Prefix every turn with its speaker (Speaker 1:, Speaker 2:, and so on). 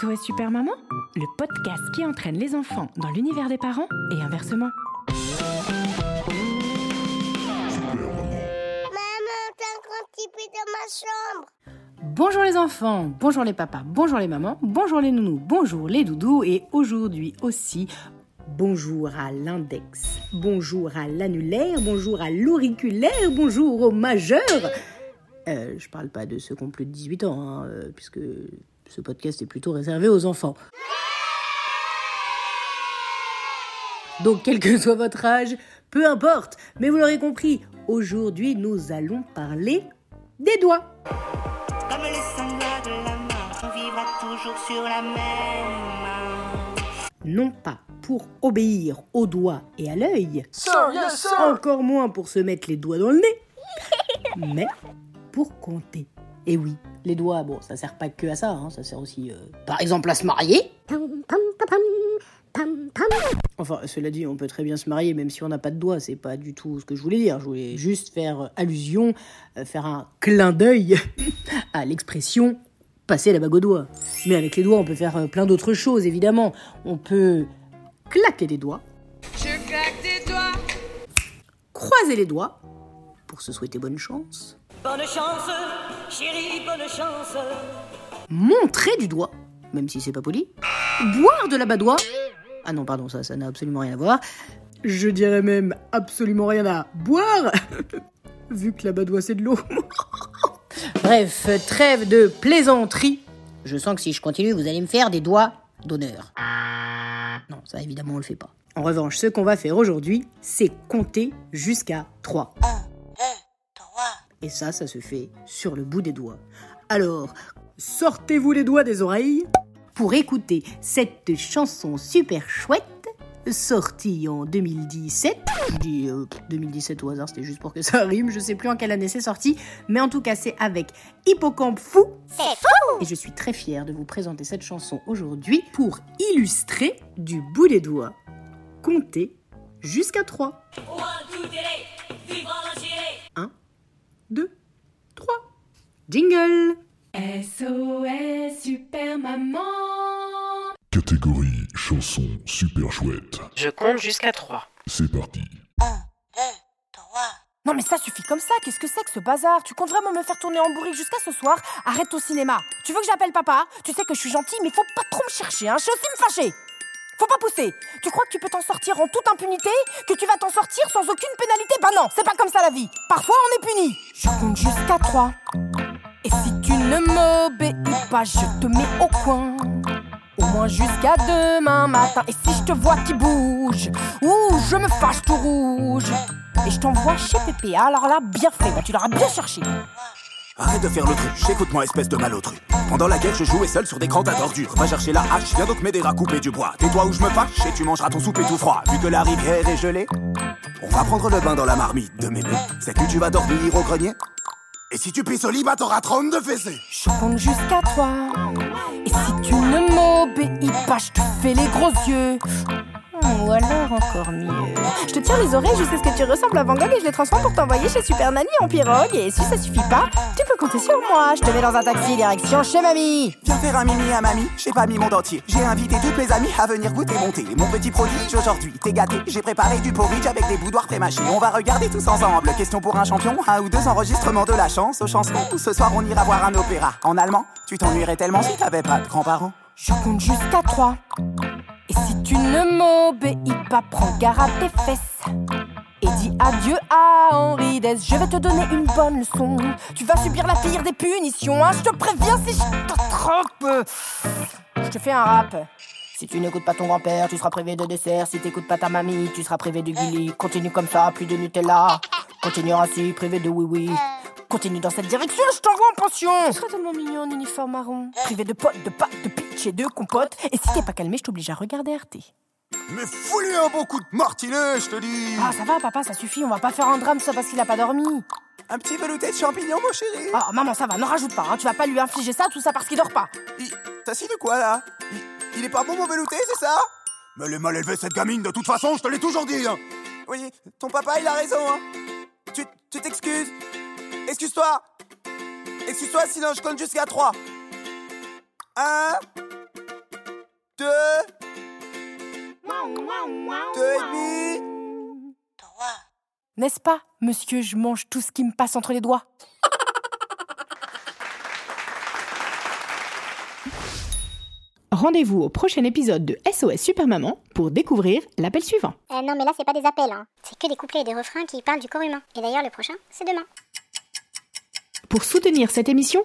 Speaker 1: SOS Super Maman, le podcast qui entraîne les enfants dans l'univers des parents et inversement.
Speaker 2: Maman, t'as un grand petit peu dans ma chambre.
Speaker 1: Bonjour les enfants, bonjour les papas, bonjour les mamans, bonjour les nounous, bonjour les doudous et aujourd'hui aussi bonjour à l'index, bonjour à l'annulaire, bonjour à l'auriculaire, bonjour aux majeurs. Euh, je parle pas de ceux qui ont plus de 18 ans, hein, euh, puisque ce podcast est plutôt réservé aux enfants. Donc quel que soit votre âge, peu importe, mais vous l'aurez compris, aujourd'hui nous allons parler des doigts.
Speaker 3: Comme les sanglots de la main, on vivra toujours sur la même main.
Speaker 1: non pas pour obéir aux doigts et à l'œil, encore moins pour se mettre les doigts dans le nez, mais pour compter. Et oui, les doigts, bon, ça sert pas que à ça, hein, ça sert aussi, euh, par exemple, à se marier. Enfin, cela dit, on peut très bien se marier même si on n'a pas de doigts, c'est pas du tout ce que je voulais dire. Je voulais juste faire allusion, euh, faire un clin d'œil à l'expression passer la bague au doigt. Mais avec les doigts, on peut faire euh, plein d'autres choses, évidemment. On peut claquer des doigts. Croiser les doigts pour se souhaiter bonne chance.
Speaker 3: Bonne chance, chérie, bonne chance.
Speaker 1: Montrer du doigt, même si c'est pas poli. Boire de la badoie. Ah non, pardon, ça, ça n'a absolument rien à voir. Je dirais même absolument rien à boire, vu que la badoie c'est de l'eau. Bref, trêve de plaisanterie. Je sens que si je continue, vous allez me faire des doigts d'honneur. Non, ça évidemment on le fait pas. En revanche, ce qu'on va faire aujourd'hui, c'est compter jusqu'à 3.
Speaker 3: 1, 2, 3.
Speaker 1: Et ça, ça se fait sur le bout des doigts. Alors, sortez-vous les doigts des oreilles pour écouter cette chanson super chouette sortie en 2017. Je dis euh, 2017 au hasard, c'était juste pour que ça rime. Je sais plus en quelle année c'est sorti, mais en tout cas, c'est avec Hippocampe Fou.
Speaker 2: C'est fou
Speaker 1: Et je suis très fière de vous présenter cette chanson aujourd'hui pour illustrer du bout des doigts, compter jusqu'à 3. 1, 2, 3. Jingle
Speaker 4: SOS Super Maman
Speaker 5: Catégorie chanson super chouette.
Speaker 6: Je compte jusqu'à 3.
Speaker 5: C'est parti.
Speaker 3: 1, 2, 3.
Speaker 4: Non mais ça suffit comme ça, qu'est-ce que c'est que ce bazar? Tu comptes vraiment me faire tourner en bourrique jusqu'à ce soir? Arrête au cinéma Tu veux que j'appelle papa? Tu sais que je suis gentille mais faut pas trop me chercher, hein Je suis aussi me fâcher Faut pas pousser Tu crois que tu peux t'en sortir en toute impunité Que tu vas t'en sortir sans aucune pénalité? Bah non, c'est pas comme ça la vie Parfois on est puni Je compte jusqu'à 3 Et si tu ne m'obéis pas, je te mets au coin au moins jusqu'à demain matin. Et si je te vois qui bouge, ouh, je me fâche tout rouge. Et je t'envoie chez Pépé. Alors là, bien fait, bah, tu l'auras bien cherché.
Speaker 7: Arrête de faire l'autruche, écoute-moi espèce de malotru. Pendant la guerre, je jouais seul sur des grands tas d'ordures. Va chercher la hache, viens donc m'aider à couper du bois. Tais-toi où je me fâche et tu mangeras ton souper tout froid. Vu que la rivière est gelée, on va prendre le bain dans la marmite de mémé. C'est que tu vas dormir au grenier? Et si tu pisses au lit, bah t'auras 32 fessées.
Speaker 4: Je compte jusqu'à 3. Et si tu ne m'obéis pas, je te fais les gros yeux. Ou alors encore mieux. Je te tire les oreilles jusqu'à ce que tu ressembles à Van Gogh et je les transforme pour t'envoyer chez Super Nanny en pirogue. Et si ça suffit pas, tu peux compter sur moi. Je te mets dans un taxi direction chez mamie.
Speaker 7: Viens faire un mimi à mamie, j'ai pas mis mon dentier. J'ai invité toutes mes amies à venir goûter mon thé. Mon petit prodige aujourd'hui, t'es gâté. J'ai préparé du porridge avec des boudoirs prémâchés. On va regarder tous ensemble. Question pour un champion, un ou deux enregistrements de la chance aux chansons. Ce soir on ira voir un opéra en allemand. Tu t'ennuierais tellement si t'avais pas de grands-parents.
Speaker 4: Je compte jusqu'à 3. Pas, prends garde à tes fesses. Et dis adieu à Henri Dess. Je vais te donner une bonne leçon. Tu vas subir la pire des punitions. hein. Je te préviens si je t'attrape. Je te fais un rap. Si tu n'écoutes pas ton grand-père, tu seras privé de dessert. Si t'écoutes pas ta mamie, tu seras privé de guili. Continue comme ça, plus de Nutella. Continue ainsi, privé de oui-oui. Continue dans cette direction, je t'envoie en pension. Tu serais tellement mignon en uniforme marron. Privé de potes, de pâtes, de pitch et de compote. Et si t'es pas calmé, je t'oblige à regarder RT.
Speaker 7: Mais fous-lui un bon coup de martinet, je te dis
Speaker 4: Ah, ça va, papa, ça suffit. On va pas faire un drame ça parce qu'il a pas dormi.
Speaker 7: Un petit velouté de champignons, mon chéri
Speaker 4: Oh, maman, ça va, n'en rajoute pas. Hein. Tu vas pas lui infliger ça, tout ça parce qu'il dort pas.
Speaker 7: Il- T'as signé quoi, là? Il... il est pas bon, mon velouté, c'est ça? Mais elle est mal élevée, cette gamine, de toute façon, je te l'ai toujours dit hein. Oui, ton papa, il a raison, hein Tu tu t'excuses Excuse-toi Excuse-toi, sinon je compte jusqu'à 3 1 2 2 et demi
Speaker 4: N'est-ce pas, monsieur, je mange tout ce qui me passe entre les doigts?
Speaker 1: Rendez-vous au prochain épisode de SOS Super Maman pour découvrir l'appel suivant.
Speaker 2: Euh, non, mais là, c'est pas des appels, hein. C'est que des couplets et des refrains qui parlent du corps humain. Et d'ailleurs, le prochain, c'est demain.
Speaker 1: Pour soutenir cette émission,